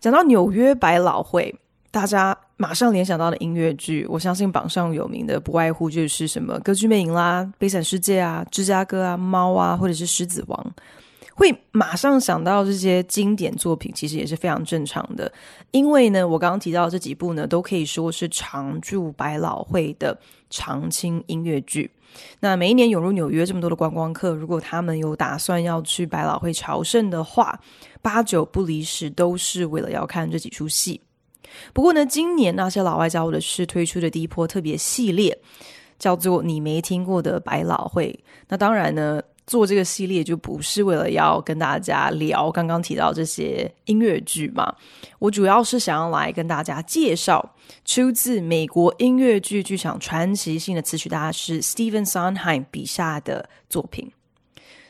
讲到纽约百老汇，大家马上联想到的音乐剧，我相信榜上有名的不外乎就是什么《歌剧魅影》啦、《悲惨世界》啊、《芝加哥》啊、《猫》啊，或者是《狮子王》，会马上想到这些经典作品，其实也是非常正常的。因为呢，我刚刚提到这几部呢，都可以说是常驻百老汇的常青音乐剧。那每一年涌入纽约这么多的观光客，如果他们有打算要去百老汇朝圣的话，八九不离十都是为了要看这几出戏。不过呢，今年那些老外教我的是推出的第一波特别系列，叫做“你没听过的百老汇”。那当然呢。做这个系列就不是为了要跟大家聊刚刚提到这些音乐剧嘛，我主要是想要来跟大家介绍出自美国音乐剧剧场传奇性的词曲大师 Stephen Sondheim 笔下的作品。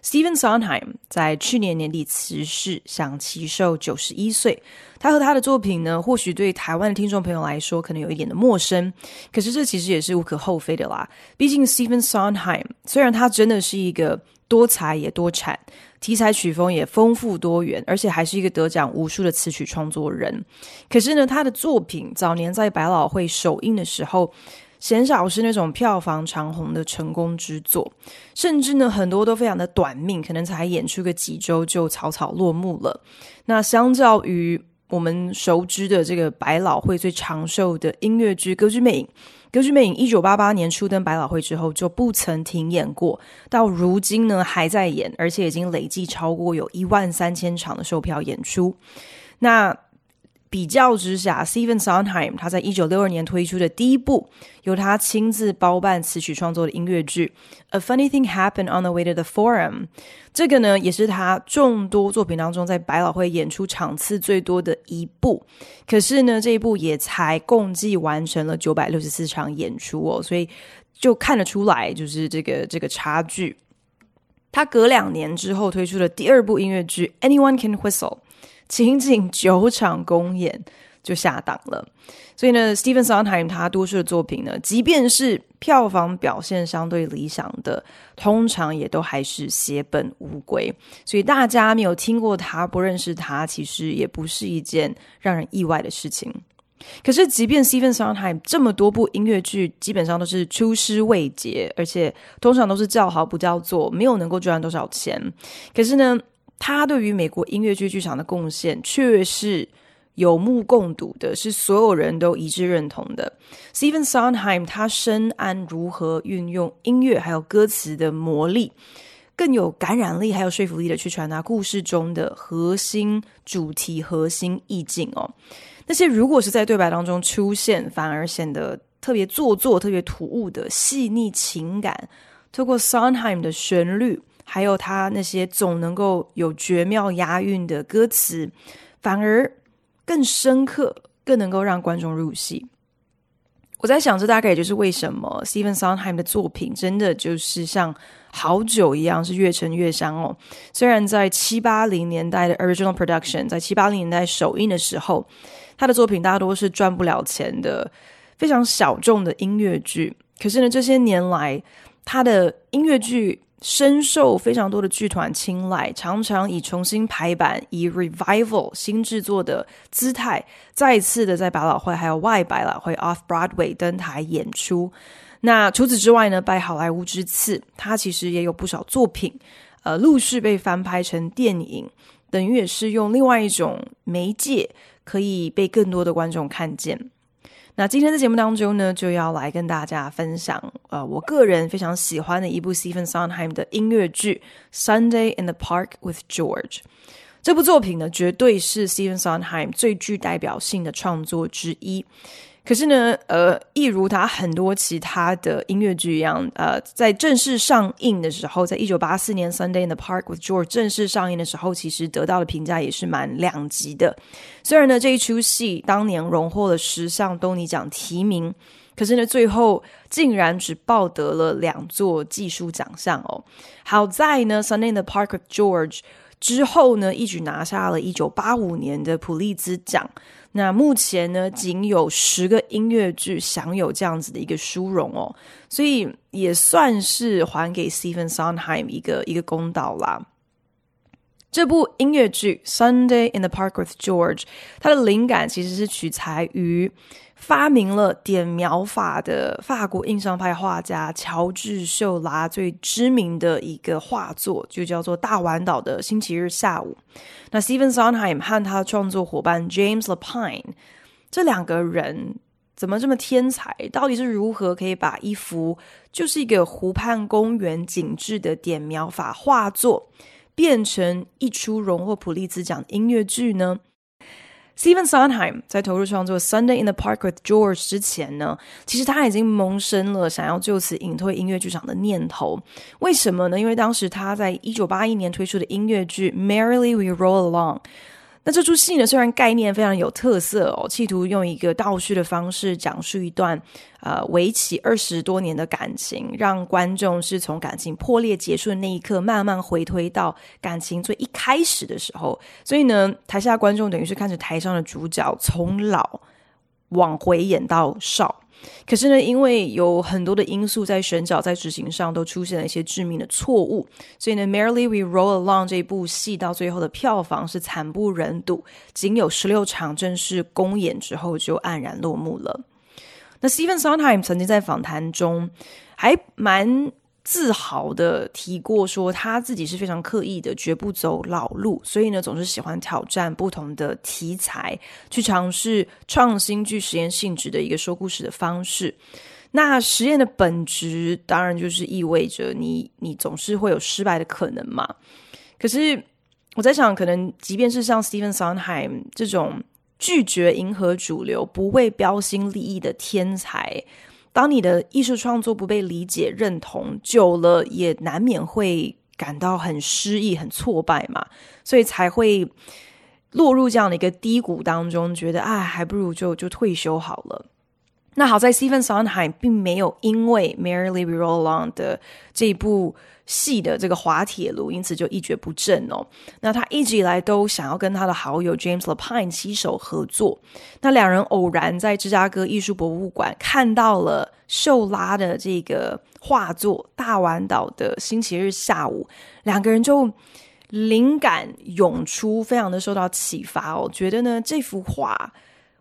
Stephen Sondheim 在去年年底辞世，享耆寿九十一岁。他和他的作品呢，或许对台湾的听众朋友来说可能有一点的陌生，可是这其实也是无可厚非的啦。毕竟 Stephen Sondheim 虽然他真的是一个多才也多产，题材曲风也丰富多元，而且还是一个得奖无数的词曲创作人，可是呢，他的作品早年在百老汇首映的时候，鲜少是那种票房长红的成功之作，甚至呢，很多都非常的短命，可能才演出个几周就草草落幕了。那相较于我们熟知的这个百老汇最长寿的音乐剧《歌剧魅影》，《歌剧魅影》一九八八年初登百老汇之后就不曾停演过，到如今呢还在演，而且已经累计超过有一万三千场的售票演出。那比较之下，Stephen Sondheim 他在一九六二年推出的第一部由他亲自包办词曲创作的音乐剧《A Funny Thing Happened on the Way to the Forum》，这个呢也是他众多作品当中在百老汇演出场次最多的一部。可是呢，这一部也才共计完成了九百六十四场演出哦，所以就看得出来，就是这个这个差距。他隔两年之后推出的第二部音乐剧《Anyone Can Whistle》。仅仅九场公演就下档了，所以呢，Stephen Sondheim 他多数的作品呢，即便是票房表现相对理想的，通常也都还是血本无归。所以大家没有听过他，不认识他，其实也不是一件让人意外的事情。可是，即便 Stephen Sondheim 这么多部音乐剧基本上都是出师未捷，而且通常都是叫好不叫座，没有能够赚多少钱。可是呢，他对于美国音乐剧剧场的贡献却是有目共睹的，是所有人都一致认同的。Stephen Sondheim 他深谙如何运用音乐还有歌词的魔力，更有感染力还有说服力的去传达故事中的核心主题、核心意境哦。那些如果是在对白当中出现，反而显得特别做作、特别突兀的细腻情感，透过 Sondheim 的旋律。还有他那些总能够有绝妙押韵的歌词，反而更深刻，更能够让观众入戏。我在想，这大概也就是为什么 Stephen Sondheim 的作品真的就是像好酒一样，是越陈越香哦。虽然在七八零年代的 Original Production，在七八零年代首映的时候，他的作品大多是赚不了钱的，非常小众的音乐剧。可是呢，这些年来他的音乐剧。深受非常多的剧团青睐，常常以重新排版、以 revival 新制作的姿态，再次的在百老汇还有外百老汇 Off Broadway 登台演出。那除此之外呢，拜好莱坞之赐，他其实也有不少作品，呃，陆续被翻拍成电影，等于也是用另外一种媒介，可以被更多的观众看见。那今天的节目当中呢，就要来跟大家分享，呃，我个人非常喜欢的一部 Stephen Sondheim 的音乐剧《Sunday in the Park with George》。这部作品呢，绝对是 Stephen Sondheim 最具代表性的创作之一。可是呢，呃，一如他很多其他的音乐剧一样，呃，在正式上映的时候，在一九八四年《Sunday in the Park with George》正式上映的时候，其实得到的评价也是蛮两极的。虽然呢，这一出戏当年荣获了十项东尼奖提名，可是呢，最后竟然只抱得了两座技术奖项哦。好在呢，《Sunday in the Park with George》之后呢，一举拿下了一九八五年的普利兹奖。那目前呢，仅有十个音乐剧享有这样子的一个殊荣哦，所以也算是还给 Stephen Sondheim 一个一个公道啦。这部音乐剧《Sunday in the Park with George》，它的灵感其实是取材于。发明了点描法的法国印象派画家乔治·秀拉最知名的一个画作，就叫做《大湾岛的星期日下午》。那 Steven Sondheim 和他的创作伙伴 James Lapine 这两个人怎么这么天才？到底是如何可以把一幅就是一个湖畔公园景致的点描法画作，变成一出荣获普利兹奖的音乐剧呢 Steven Sondheim 在投入创作《Sunday in the Park with George》之前呢，其实他已经萌生了想要就此隐退音乐剧场的念头。为什么呢？因为当时他在一九八一年推出的音乐剧《Merrily We Roll Along》。那这出戏呢，虽然概念非常有特色哦，企图用一个倒叙的方式讲述一段呃为期二十多年的感情，让观众是从感情破裂结束的那一刻慢慢回推到感情最一开始的时候。所以呢，台下观众等于是看着台上的主角从老往回演到少。可是呢，因为有很多的因素在选角、在执行上都出现了一些致命的错误，所以呢，《Merrily We Roll Along》这部戏到最后的票房是惨不忍睹，仅有十六场正式公演之后就黯然落幕了。那 Stephen Sondheim 曾经在访谈中还蛮。自豪的提过说，他自己是非常刻意的，绝不走老路，所以呢，总是喜欢挑战不同的题材，去尝试创新具实验性质的一个说故事的方式。那实验的本质，当然就是意味着你，你总是会有失败的可能嘛。可是我在想，可能即便是像 Stephen Sondheim 这种拒绝迎合主流、不为标新立异的天才。当你的艺术创作不被理解、认同，久了也难免会感到很失意、很挫败嘛，所以才会落入这样的一个低谷当中，觉得哎，还不如就就退休好了。那好在 Stephen Sondheim 并没有因为 Merrily We Roll Along 的这一部戏的这个滑铁卢，因此就一蹶不振哦。那他一直以来都想要跟他的好友 James Lapine 携手合作。那两人偶然在芝加哥艺术博物馆看到了秀拉的这个画作《大湾岛的星期日下午》，两个人就灵感涌出，非常的受到启发哦，觉得呢这幅画。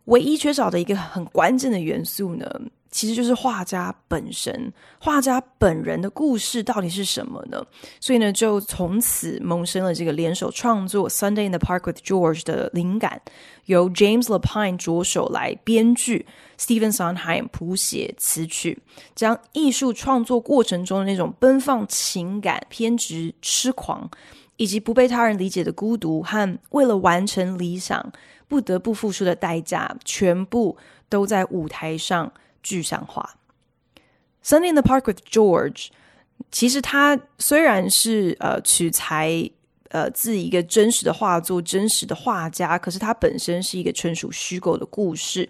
唯一缺少的一个很关键的元素呢，其实就是画家本身。画家本人的故事到底是什么呢？所以呢，就从此萌生了这个联手创作《Sunday in the Park with George》的灵感，由 James Lapine 着手来编剧，Stephen Sondheim 谱写词曲，将艺术创作过程中的那种奔放情感、偏执、痴狂，以及不被他人理解的孤独和为了完成理想，不得不付出的代价，全部都在舞台上具象化。《Sunny in the Park with George》其实它虽然是呃取材呃自一个真实的画作、真实的画家，可是它本身是一个纯属虚构的故事。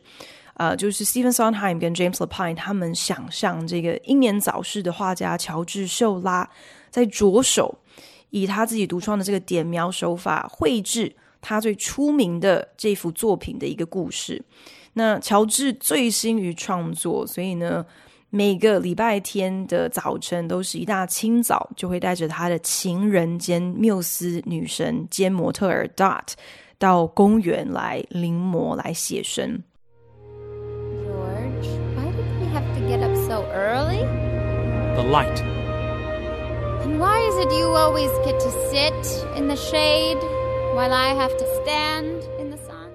呃，就是 Stephen Sondheim 跟 James Lapine 他们想象这个英年早逝的画家乔治秀拉，在着手以他自己独创的这个点描手法绘制。他最出名的这幅作品的一个故事。那乔治醉心于创作，所以呢，每个礼拜天的早晨都是一大清早，就会带着他的情人兼缪斯女神兼模特儿 Dot 到公园来临摹、来写生。George, why did we have to get up so early? The light. And why is it you always get to sit in the shade? While I have to stand in the sun.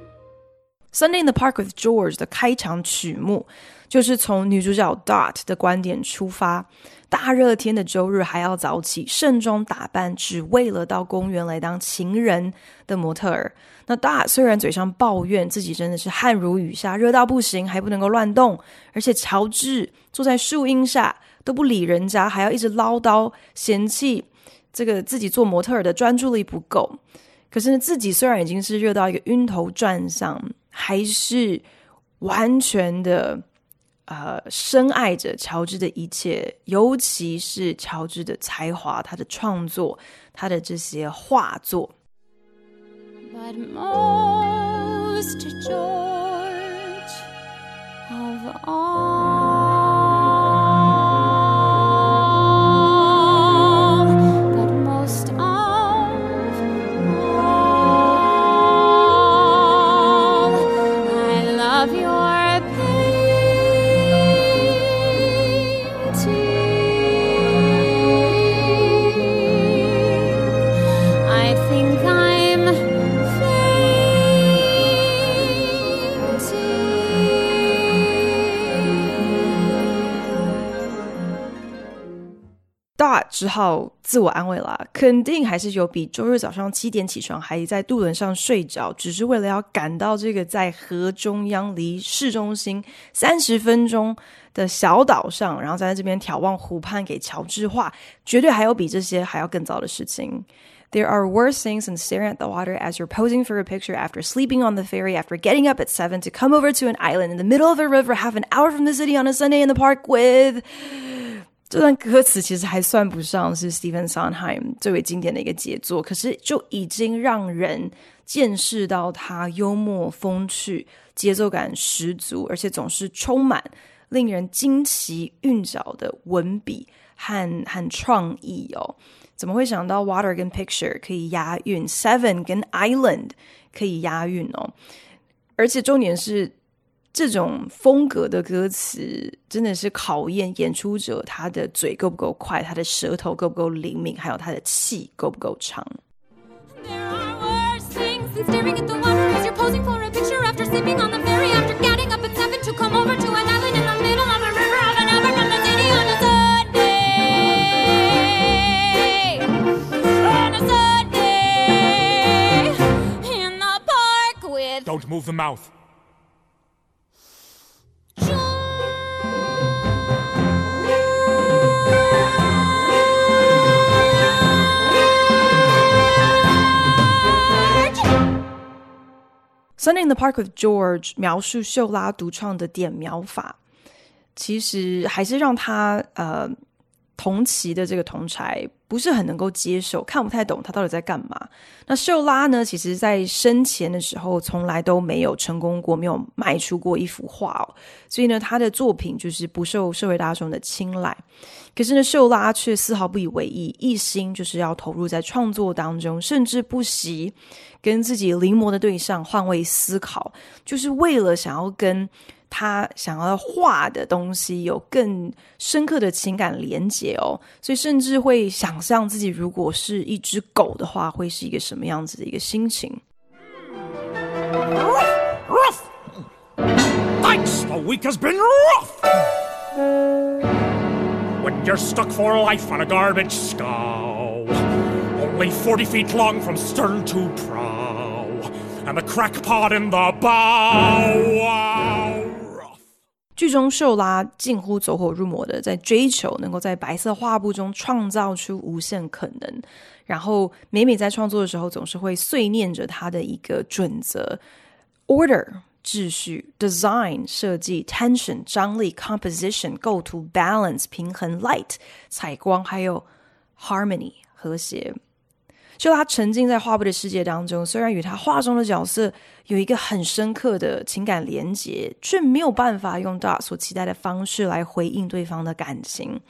Sunday in the Park with George 的开场曲目，就是从女主角 Dot 的观点出发，大热天的周日还要早起，盛装打扮，只为了到公园来当情人的模特儿。那 Dot 虽然嘴上抱怨自己真的是汗如雨下，热到不行，还不能够乱动，而且乔治坐在树荫下都不理人家，还要一直唠叨嫌弃这个自己做模特儿的专注力不够。可是呢，自己虽然已经是热到一个晕头转向。还是完全的呃深爱着乔治的一切，尤其是乔治的才华、他的创作、他的这些画作。But most George of all 只好自我安慰了，肯定还是有比周日早上七点起床，还在渡轮上睡着，只是为了要赶到这个在河中央、离市中心三十分钟的小岛上，然后在这边眺望湖畔给乔治画，绝对还有比这些还要更糟的事情。There are worse things than staring at the water as you're posing for a picture after sleeping on the ferry, after getting up at seven to come over to an island in the middle of a river, half an hour from the city on a Sunday in the park with. 这段歌词其实还算不上是 Stephen Sondheim 最为经典的一个杰作，可是就已经让人见识到他幽默风趣、节奏感十足，而且总是充满令人惊奇韵脚的文笔和和创意哦。怎么会想到 Water 跟 Picture 可以押韵，Seven 跟 Island 可以押韵哦？而且重点是。这种风格的歌词真的是考验演出者他的嘴够不够快，他的舌头够不够灵敏，还有他的气够不够长。Sunday in the Park with George 描述秀拉独创的点描法，其实还是让他呃同期的这个同侪不是很能够接受，看不太懂他到底在干嘛。那秀拉呢，其实在生前的时候从来都没有成功过，没有卖出过一幅画，所以呢，他的作品就是不受社会大众的青睐。可是呢，秀拉却丝毫不以为意，一心就是要投入在创作当中，甚至不惜。跟自己临摹的对象换位思考，就是为了想要跟他想要画的东西有更深刻的情感连结哦，所以甚至会想象自己如果是一只狗的话，会是一个什么样子的一个心情。剧中秀拉近乎走火入魔的在追求能够在白色画布中创造出无限可能，然后每每在创作的时候总是会碎念着他的一个准则：order 秩序，design 设计，tension 张力，composition 构图，balance 平衡，light 采光，还有 harmony 和谐。就他沉浸在画布的世界当中，虽然与他画中的角色有一个很深刻的情感连结，却没有办法用 Dot 所期待的方式来回应对方的感情。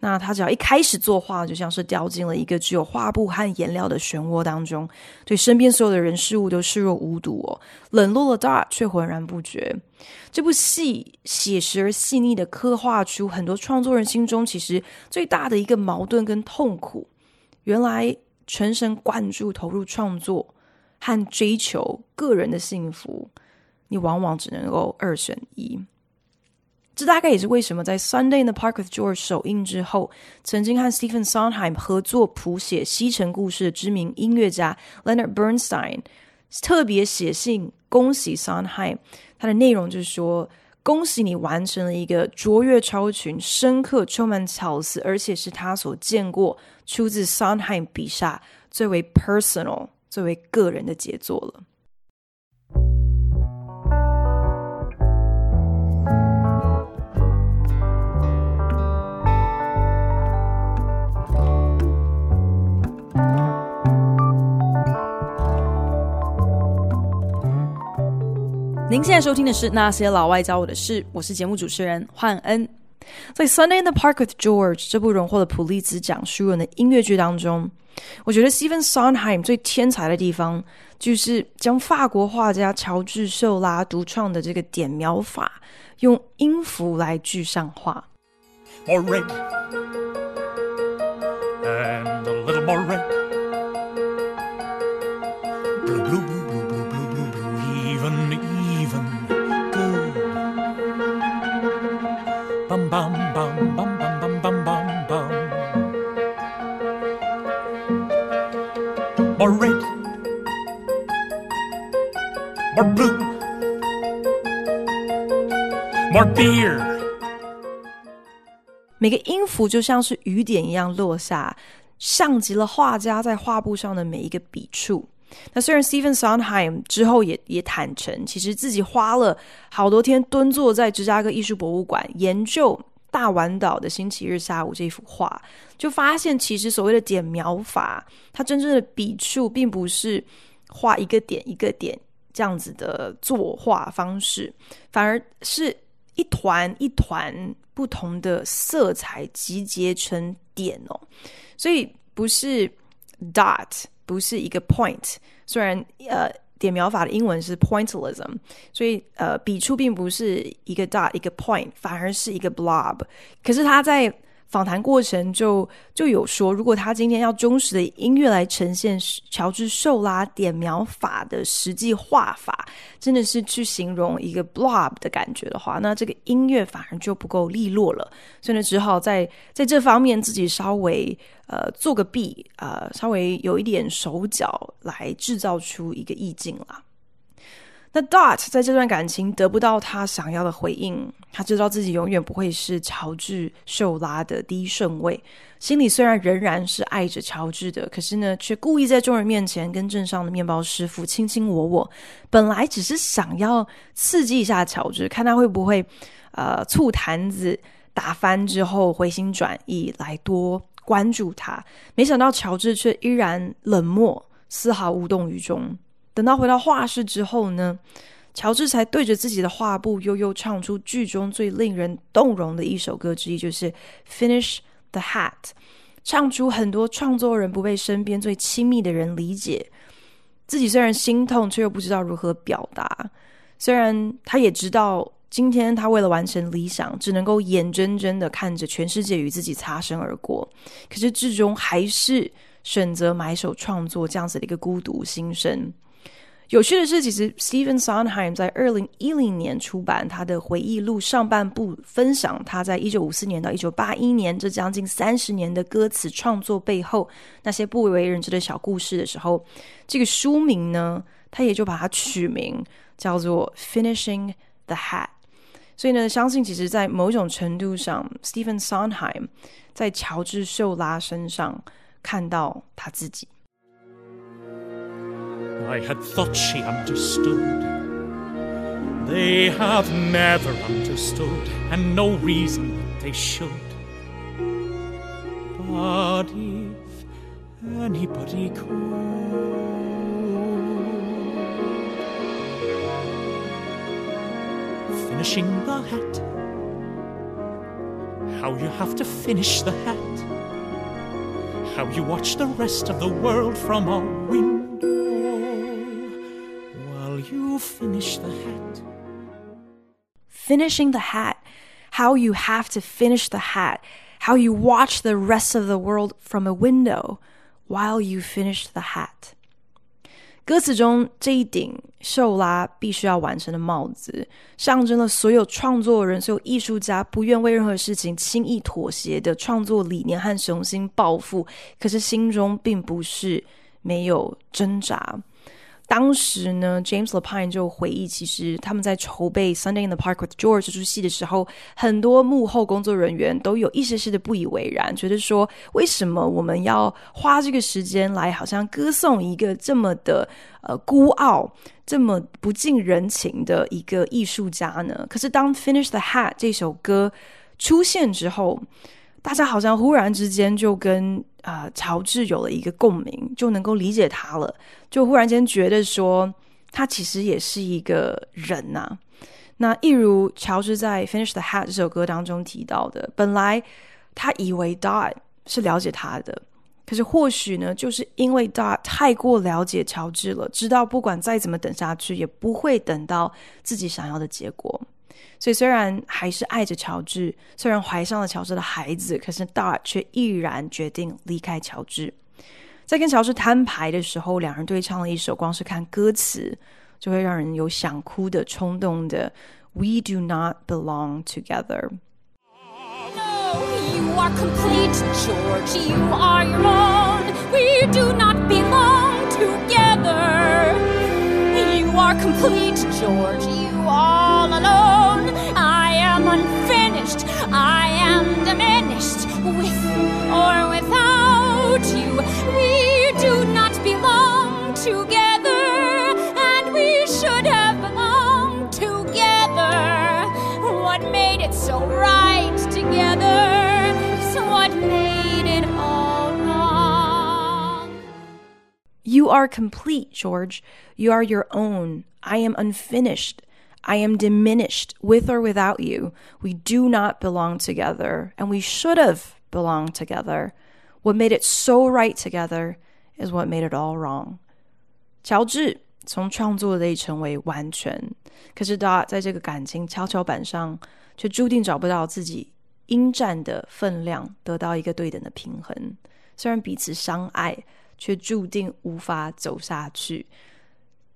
那他只要一开始作画，就像是掉进了一个只有画布和颜料的漩涡当中，对身边所有的人事物都视若无睹哦，冷落了 Dot 却浑然不觉。这部戏写实而细腻的刻画出很多创作人心中其实最大的一个矛盾跟痛苦，原来。全神贯注投入创作和追求个人的幸福，你往往只能够二选一。这大概也是为什么在《Sunday in the Park with George》首映之后，曾经和 Stephen Sondheim 合作谱写《西城故事》的知名音乐家 Leonard Bernstein 特别写信恭喜 Sondheim。他的内容就是说：“恭喜你完成了一个卓越超群、深刻、充满巧思，而且是他所见过出自 Sunheim 笔下最为 personal、最为个人的杰作了。”您现在收听的是《那些老外教我的事》，我是节目主持人焕恩。在《Sunday in the Park with George》这部荣获了普利兹奖书人的音乐剧当中，我觉得 Stephen Sondheim 最天才的地方，就是将法国画家乔治秀拉独创的这个点描法，用音符来具象化。More red, and More red, more blue, more beer。每个音符就像是雨点一样落下，像极了画家在画布上的每一个笔触。那虽然 Stephen Sondheim 之后也也坦诚，其实自己花了好多天蹲坐在芝加哥艺术博物馆研究。大丸岛的星期日下午这幅画，就发现其实所谓的点描法，它真正的笔触并不是画一个点一个点这样子的作画方式，反而是一团一团不同的色彩集结成点哦，所以不是 dot，不是一个 point，虽然呃。点描法的英文是 pointillism，所以呃，笔触并不是一个 dot 一个 point，反而是一个 blob。可是它在访谈过程就就有说，如果他今天要忠实的音乐来呈现乔治秀拉点描法的实际画法，真的是去形容一个 blob 的感觉的话，那这个音乐反而就不够利落了。所以呢，只好在在这方面自己稍微呃做个弊，呃，稍微有一点手脚来制造出一个意境啦。那 Dot 在这段感情得不到他想要的回应，他知道自己永远不会是乔治秀拉的第一顺位，心里虽然仍然是爱着乔治的，可是呢，却故意在众人面前跟镇上的面包师傅卿卿我我。本来只是想要刺激一下乔治，看他会不会呃醋坛子打翻之后回心转意，来多关注他。没想到乔治却依然冷漠，丝毫无动于衷。等到回到画室之后呢，乔治才对着自己的画布悠悠唱出剧中最令人动容的一首歌之一，就是《Finish the Hat》，唱出很多创作人不被身边最亲密的人理解，自己虽然心痛，却又不知道如何表达。虽然他也知道，今天他为了完成理想，只能够眼睁睁的看着全世界与自己擦身而过，可是至终还是选择埋首创作这样子的一个孤独心声。有趣的是，其实 Stephen Sondheim 在二零一零年出版他的回忆录上半部，分享他在一九五四年到一九八一年这将近三十年的歌词创作背后那些不为人知的小故事的时候，这个书名呢，他也就把它取名叫做 Finishing the Hat。所以呢，相信其实在某种程度上，Stephen Sondheim 在乔治秀拉身上看到他自己。I had thought she understood. They have never understood, and no reason they should. But if anybody could, finishing the hat, how you have to finish the hat, how you watch the rest of the world from a window you finish the hat. Finishing the hat. How you have to finish the hat. How you watch the rest of the world from a window while you finish the hat. 歌词中这一顶秀拉必须要完成的帽子，象征了所有创作人、所有艺术家不愿为任何事情轻易妥协的创作理念和雄心抱负，可是心中并不是没有挣扎。 当时呢，James Lapine 就回忆，其实他们在筹备《Sunday in the Park with George》这出戏的时候，很多幕后工作人员都有一些些的不以为然，觉得说，为什么我们要花这个时间来，好像歌颂一个这么的呃孤傲、这么不近人情的一个艺术家呢？可是当《Finish the Hat》这首歌出现之后，大家好像忽然之间就跟啊、乔治有了一个共鸣，就能够理解他了，就忽然间觉得说他其实也是一个人呐、那一如乔治在《Finish the Hat》这首歌当中提到的，本来他以为 Dot 是了解他的，可是或许呢，就是因为 Dot 太过了解乔治了，知道不管再怎么等下去，也不会等到自己想要的结果。所以，虽然还是爱着乔治，虽然怀上了乔治的孩子，可是 Dot 却毅然决定离开乔治。在跟乔治摊牌的时候，两人对唱了一首，光是看歌词就会让人有想哭的冲动的 "We do not belong together"。No, you are complete, George. You are your own. We do not belong together. You are complete, George. You all alone. With or without you. We do not belong together, and we should have belonged together. What made it so right together? So what made it all wrong? You are complete, George. You are your own. I am unfinished. I am diminished with or without you. We do not belong together, and we should have belonged together. What made it so right together is what made it all wrong. 乔治从创作类成为完全，可是 Dot 在这个感情跷跷板上，却注定找不到自己应占的分量，得到一个对等的平衡。虽然彼此相爱，却注定无法走下去。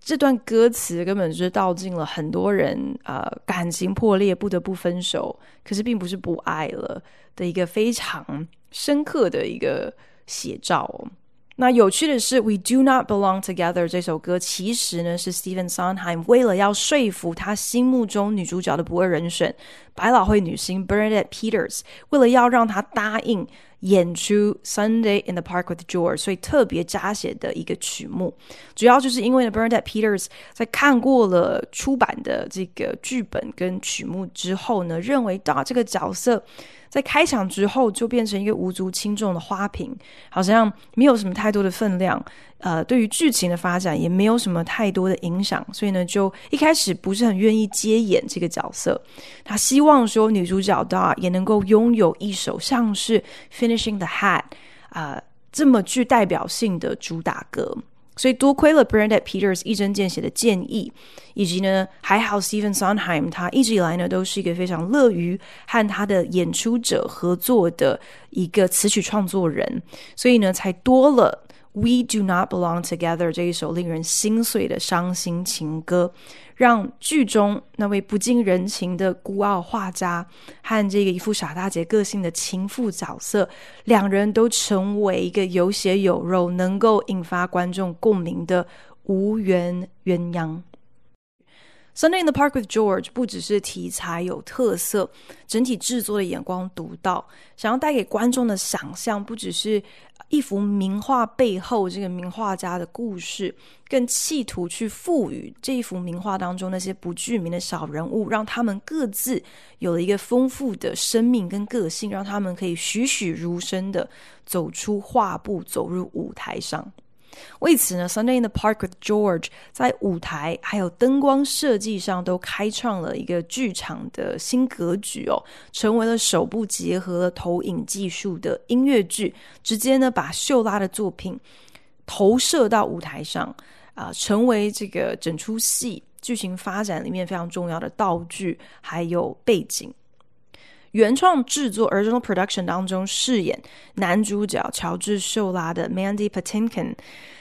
这段歌词根本就是道尽了很多人呃感情破裂不得不分手，可是并不是不爱了的一个非常深刻的一个写照。那有趣的是，《We Do Not Belong Together》这首歌其实呢是 Steven Sondheim 为了要说服他心目中女主角的不二人选百老汇女星 Bernadette Peters，为了要让她答应。演出《Sunday in the Park with George》，所以特别加写的一个曲目，主要就是因为呢，Bernadette Peters 在看过了出版的这个剧本跟曲目之后呢，认为到这个角色。在开场之后，就变成一个无足轻重的花瓶，好像没有什么太多的分量。呃，对于剧情的发展也没有什么太多的影响，所以呢，就一开始不是很愿意接演这个角色。他希望说，女主角啊也能够拥有一首像是《Finishing the Hat》啊、这么具代表性的主打歌。所以多亏了 Bernadette Peters 一针见血的建议，以及呢，还好 Stephen Sondheim 他一直以来呢都是一个非常乐于和他的演出者合作的一个词曲创作人，所以呢才多了。We do not belong together 这一首令人心碎的伤心情歌，让剧中那位不近人情的孤傲画家和这个一副傻大姐个性的情妇角色，两人都成为一个有血有肉、能够引发观众共鸣的无缘鸳鸯。Sunday in the Park with George 不只是题材有特色，整体制作的眼光独到，想要带给观众的想象不只是一幅名画背后这个名画家的故事，更企图去赋予这一幅名画当中那些不具名的小人物，让他们各自有了一个丰富的生命跟个性，让他们可以栩栩如生的走出画布，走入舞台上。为此呢，《Sunday in the Park with George》在舞台还有灯光设计上都开创了一个剧场的新格局哦，成为了首部结合了投影技术的音乐剧，直接呢把秀拉的作品投射到舞台上啊、成为这个整出戏剧情发展里面非常重要的道具还有背景。原创制作 （original production） 当中饰演男主角乔治·秀拉的 Mandy Patinkin，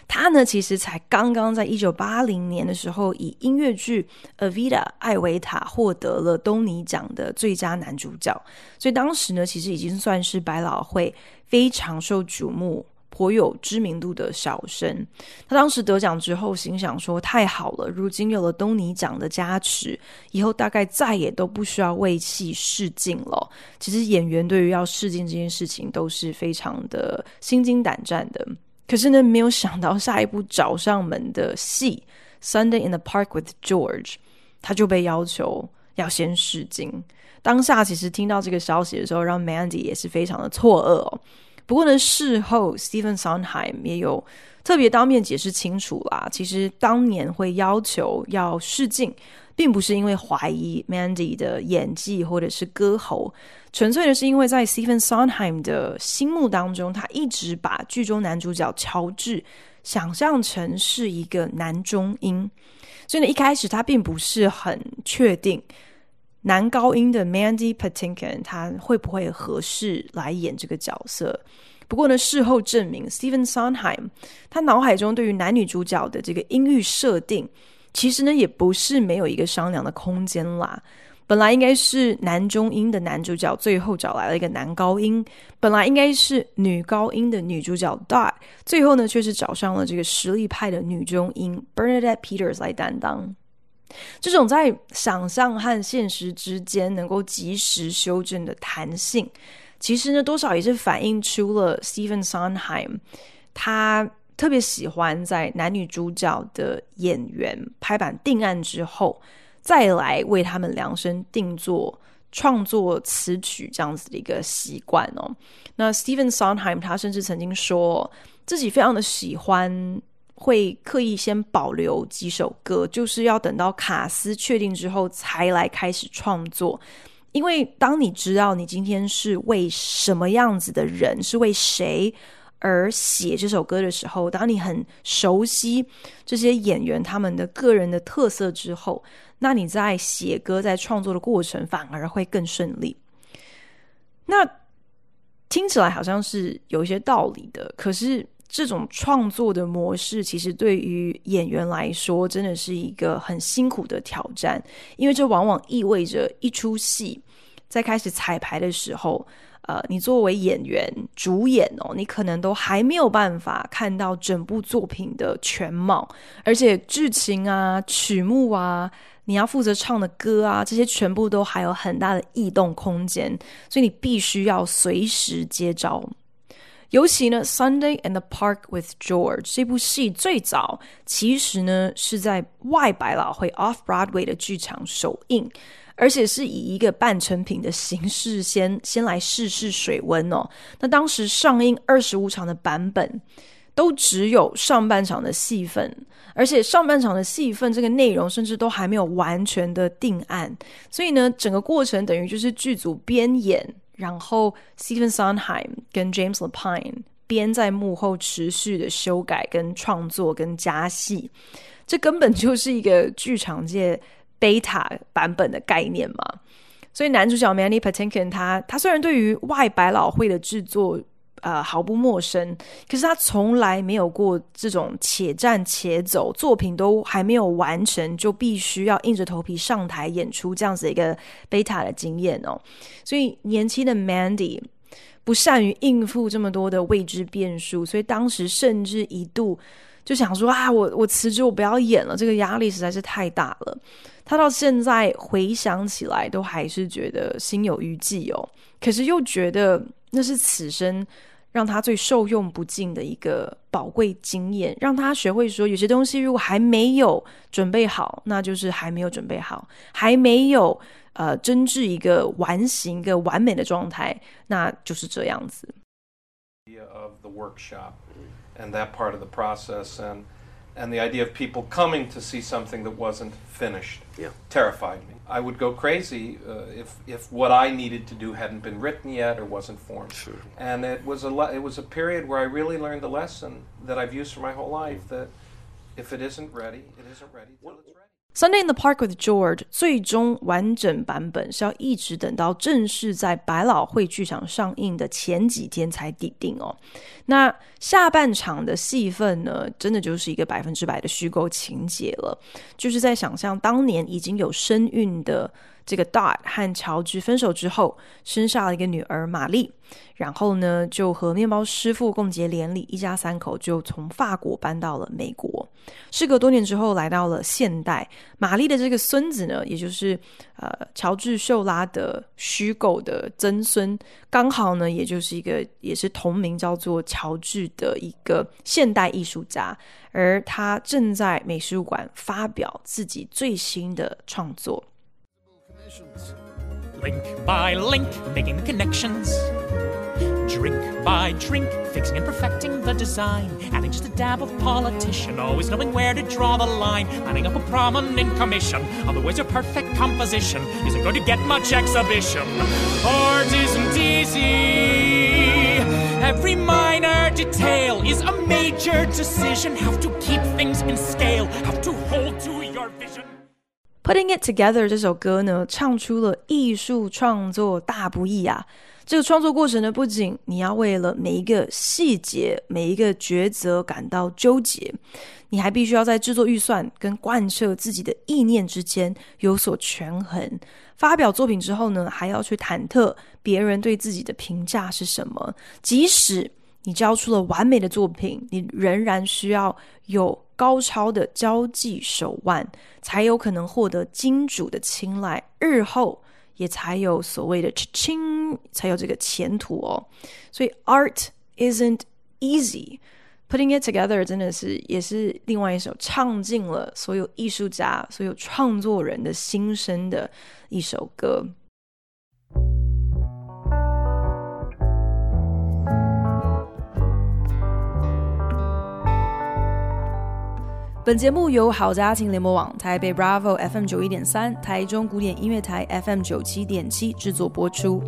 他呢其实才刚刚在一九八零年的时候，以音乐剧《Avita》艾维塔获得了东尼奖的最佳男主角，所以当时呢其实已经算是百老汇非常受瞩目。颇有知名度的小生，他当时得奖之后，心想说：“太好了，如今有了东尼奖的加持，以后大概再也都不需要为戏试镜了。”其实演员对于要试镜这件事情都是非常的心惊胆战的。可是呢，没有想到下一部找上门的戏《Sunday in the Park with George》，他就被要求要先试镜。当下其实听到这个消息的时候，让 Mandy 也是非常的错愕哦。不过呢，事后 Stephen Sondheim 也有特别当面解释清楚啦。其实当年会要求要试镜，并不是因为怀疑 Mandy 的演技或者是歌喉，纯粹的是因为在 Stephen Sondheim 的心目当中，他一直把剧中男主角乔治想象成是一个男中音，所以呢，一开始他并不是很确定。男高音的 Mandy Patinkin，他会不会合适来演这个角色？不过呢，事后证明，Stephen Sondheim 他脑海中对于男女主角的这个音域设定，其实呢也不是没有一个商量的空间啦。本来应该是男中音的男主角，最后找来了一个男高音；本来应该是女高音的女主角 Dot，最后呢却是找上了这个实力派的女中音 Bernadette Peters 来担当。这种在想象和现实之间能够及时修正的弹性，其实呢，多少也是反映出了 Stephen Sondheim 他特别喜欢在男女主角的演员拍板定案之后，再来为他们量身定做创作词曲这样子的一个习惯哦。那 Stephen Sondheim 他甚至曾经说自己非常的喜欢。会刻意先保留几首歌，就是要等到卡司确定之后才来开始创作。因为当你知道你今天是为什么样子的人，是为谁而写这首歌的时候，当你很熟悉这些演员他们的个人的特色之后，那你在写歌、在创作的过程反而会更顺利。那听起来好像是有一些道理的，可是。这种创作的模式，其实对于演员来说，真的是一个很辛苦的挑战，因为这往往意味着一出戏在开始彩排的时候，呃，你作为演员主演哦，你可能都还没有办法看到整部作品的全貌，而且剧情啊、曲目啊，你要负责唱的歌啊，这些全部都还有很大的异动空间，所以你必须要随时接招。尤其呢，《Sunday in the Park with George》这部戏最早其实呢是在外百老汇 （Off Broadway） 的剧场首映，而且是以一个半成品的形式先先来试试水温哦。那当时上映二十五场的版本，都只有上半场的戏份，而且上半场的戏份这个内容甚至都还没有完全的定案，所以呢，整个过程等于就是剧组边演。然后，Stephen Sondheim 跟 James Lapine 边在幕后持续的修改、跟创作、跟加戏，这根本就是一个剧场界 beta 版本的概念嘛。所以男主角 Manny Patinkin 他他虽然对于外百老汇的制作，呃，毫不陌生。可是他从来没有过这种且战且走，作品都还没有完成，就必须要硬着头皮上台演出这样子的一个贝塔的经验哦。所以年轻的 Mandy 不善于应付这么多的未知变数，所以当时甚至一度就想说啊，我我辞职，我不要演了，这个压力实在是太大了。他到现在回想起来，都还是觉得心有余悸哦。可是又觉得那是此生。让他最受用不尽的一个宝贵经验，让他学会说，有些东西如果还没有准备好，那就是还没有准备好，还没有呃真挚一个完形、一个完美的状态，那就是这样子。Of the workshop and that part of the process and and the idea of people coming to see something that wasn't finished, yeah, terrified me. I would go crazy uh, if if what I needed to do hadn't been written yet or wasn't formed. Sure. And it was a le- it was a period where I really learned the lesson that I've used for my whole life that if it isn't ready, it isn't ready. Sunday in the Park with George 最终完整版本是要一直等到正式在百老汇剧场上映的前几天才抵定哦。那下半场的戏份呢，真的就是一个百分之百的虚构情节了，就是在想象当年已经有身孕的。这个 Dot 和乔治分手之后，生下了一个女儿玛丽，然后呢，就和面包师傅共结连理，一家三口就从法国搬到了美国。事隔多年之后，来到了现代，玛丽的这个孙子呢，也就是呃乔治秀拉的虚构的曾孙，刚好呢，也就是一个也是同名叫做乔治的一个现代艺术家，而他正在美术馆发表自己最新的创作。Link by link, making the connections. Drink by drink, fixing and perfecting the design. Adding just a dab of politician, always knowing where to draw the line. Lining up a prominent commission. Otherwise, your perfect composition isn't going to get much exhibition. Art isn't easy. Every minor detail is a major decision. Have to keep things in scale, have to hold to your vision. Putting It Together 这首歌呢，唱出了艺术创作大不易啊！这个创作过程呢，不仅你要为了每一个细节、每一个抉择感到纠结，你还必须要在制作预算跟贯彻自己的意念之间有所权衡。发表作品之后呢，还要去忐忑别人对自己的评价是什么。即使你交出了完美的作品，你仍然需要有高超的交际手腕，才有可能获得金主的青睐，日后也才有所谓的 cha-ching，才有这个前途哦。所以 art isn't easy，putting it together 真的是也是另外一首唱尽了所有艺术家、所有创作人的心声的一首歌。本节目由好家庭联盟网、台北 Bravo FM 九一点三、台中古典音乐台 FM 九七点七制作播出。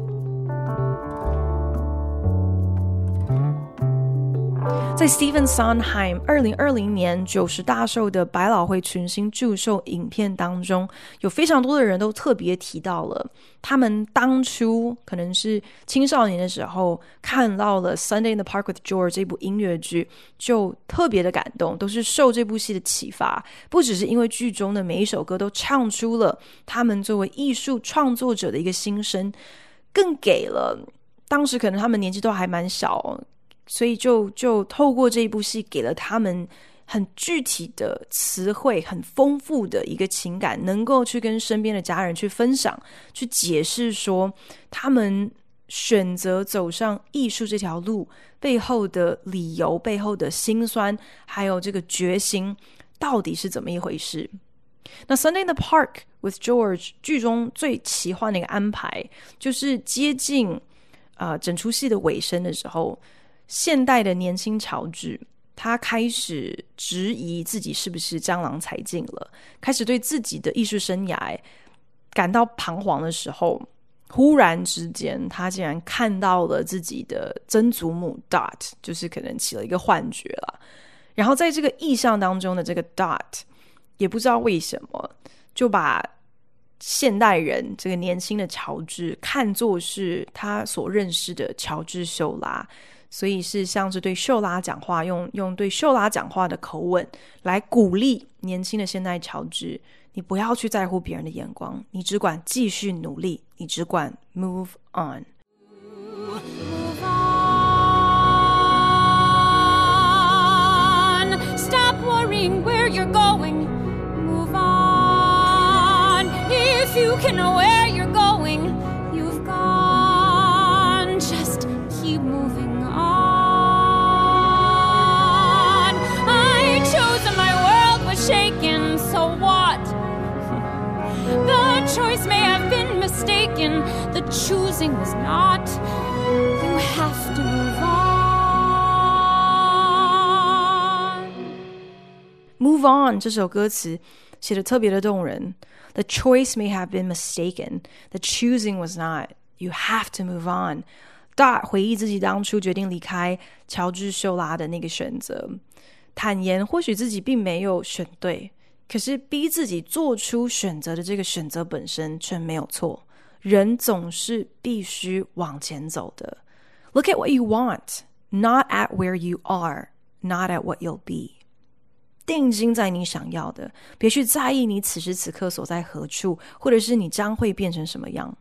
在 Stephen Sondheim 二零二零年九十大寿的百老汇群星祝寿影片当中，有非常多的人都特别提到了，他们当初可能是青少年的时候看到了《Sunday in the Park with George》这部音乐剧，就特别的感动，都是受这部戏的启发，不只是因为剧中的每一首歌都唱出了他们作为艺术创作者的一个心声，更给了当时可能他们年纪都还蛮小。所以就就透过这一部戏，给了他们很具体的词汇，很丰富的一个情感，能够去跟身边的家人去分享，去解释说他们选择走上艺术这条路背后的理由、背后的辛酸，还有这个决心到底是怎么一回事。那《Sunday in the Park with George》剧中最奇幻的一个安排，就是接近啊、整出戏的尾声的时候。现代的年轻乔治，他开始质疑自己是不是江郎才尽了，开始对自己的艺术生涯感到彷徨的时候，忽然之间，他竟然看到了自己的曾祖母 Dot，就是可能起了一个幻觉了。然后在这个意象当中的这个 Dot，也不知道为什么，就把现代人这个年轻的乔治看作是他所认识的乔治秀拉。所以是像是对秀拉讲话，用用对秀拉讲话的口吻来鼓励年轻的现代乔治，你不要去在乎别人的眼光，你只管继续努力，你只管 move on。Where you're going. choosing was not. You have to move on. Move on 这首歌词写得特别的动人。The choice may have been mistaken. The choosing was not. You have to move on. Dot 回忆自己当初决定离开乔治秀拉的那个选择。坦言，或许自己并没有选对， 可是逼自己做出选择的这个选择本身却没有错。 人总是必须往前走的。Look at what you want, not at where you are, not at what you'll be. 定睛在你想要的，别去在意你此时此刻所在何处，或者是你将会变成什么样。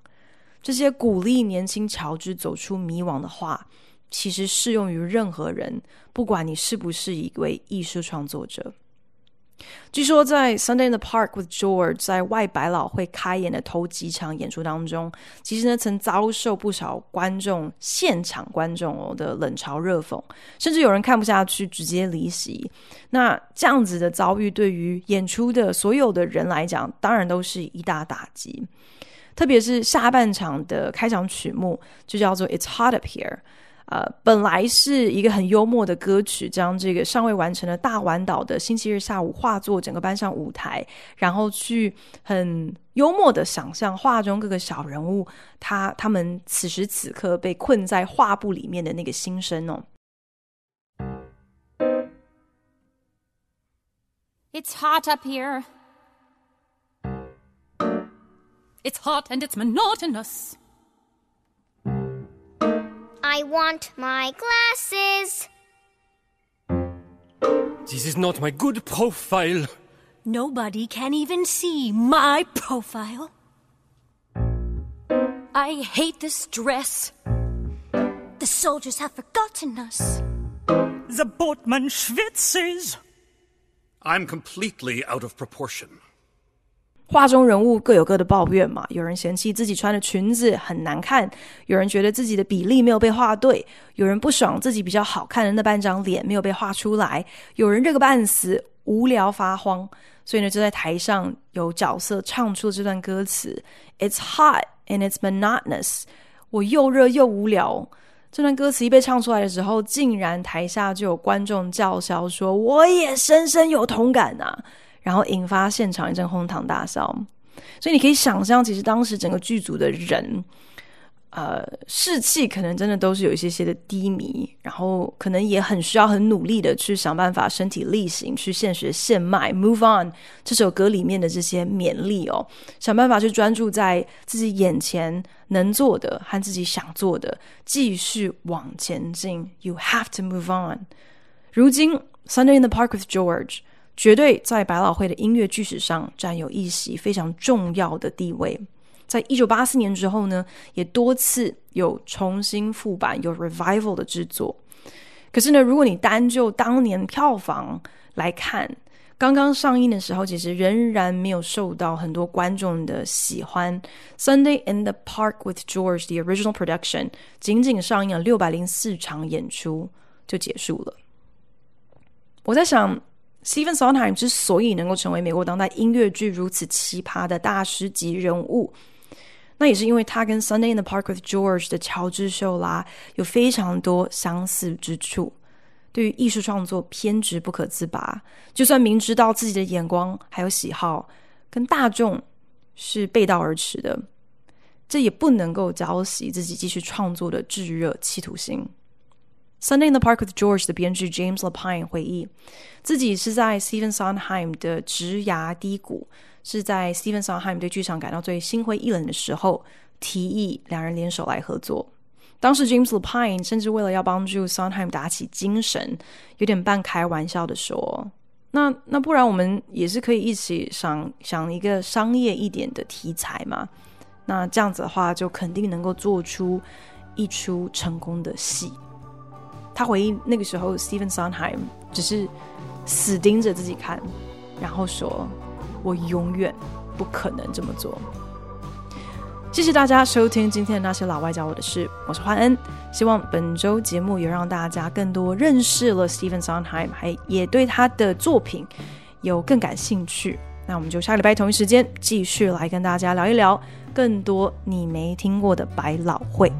这些鼓励年轻乔治走出迷惘的话，其实适用于任何人，不管你是不是一位艺术创作者。据说，在《Sunday in the Park with George》在外百老汇开演的头几场演出当中，其实呢曾遭受不少观众现场观众的冷嘲热讽，甚至有人看不下去直接离席。那这样子的遭遇，对于演出的所有的人来讲，当然都是一大打击。特别是下半场的开场曲目，就叫做《It's Hot Up Here》。呃，本来是一个很幽默的歌曲，将这个尚未完成的大环岛的星期日下午化作整个搬上舞台，然后去很幽默的想象画中各个小人物，他他们此时此刻被困在画布里面的那个心声哦。It's hot up here. It's hot and it's monotonous. I want my glasses. This is not my good profile. Nobody can even see my profile. I hate this dress. The soldiers have forgotten us. The boatman schwitzes. I'm completely out of proportion. 画中人物各有各的抱怨嘛，有人嫌弃自己穿的裙子很难看，有人觉得自己的比例没有被画对，有人不爽自己比较好看的那半张脸没有被画出来，有人这个半死无聊发慌，所以呢就在台上有角色唱出了这段歌词：It's hot and it's monotonous。我又热又无聊。这段歌词一被唱出来的时候，竟然台下就有观众叫嚣说：“我也深深有同感啊！”然后引发现场一阵哄堂大笑，所以你可以想象，其实当时整个剧组的人，呃，士气可能真的都是有一些些的低迷，然后可能也很需要很努力的去想办法身体力行，去现学现卖，move on 这首歌里面的这些勉励哦，想办法去专注在自己眼前能做的和自己想做的，继续往前进。You have to move on。如今，Sunday in the Park with George。绝对在百老汇的音乐剧史上占有一席非常重要的地位。在一九八四年之后呢，也多次有重新复版、有 revival 的制作。可是呢，如果你单就当年票房来看，刚刚上映的时候，其实仍然没有受到很多观众的喜欢。Sunday in the Park with George the original production 仅仅上映了六百零四场演出就结束了。我在想。Stephen Sondheim 之所以能够成为美国当代音乐剧如此奇葩的大师级人物，那也是因为他跟《Sunday in the Park with George》的乔治·秀拉有非常多相似之处。对于艺术创作偏执不可自拔，就算明知道自己的眼光还有喜好跟大众是背道而驰的，这也不能够浇熄自己继续创作的炙热企图心。《Sunday in the Park with George》的编剧 James Lapine 回忆，自己是在 Stephen Sondheim 的职涯低谷，是在 Stephen Sondheim 对剧场感到最心灰意冷的时候，提议两人联手来合作。当时 James Lapine 甚至为了要帮助 Sondheim 打起精神，有点半开玩笑的说：“那那不然我们也是可以一起想想一个商业一点的题材嘛？那这样子的话，就肯定能够做出一出成功的戏。”他回忆那个时候，Stephen Sondheim 只是死盯着自己看，然后说：“我永远不可能这么做。”谢谢大家收听今天的那些老外教我的事，我是欢恩。希望本周节目也让大家更多认识了 Stephen Sondheim，还也对他的作品有更感兴趣。那我们就下个礼拜同一时间继续来跟大家聊一聊更多你没听过的百老汇。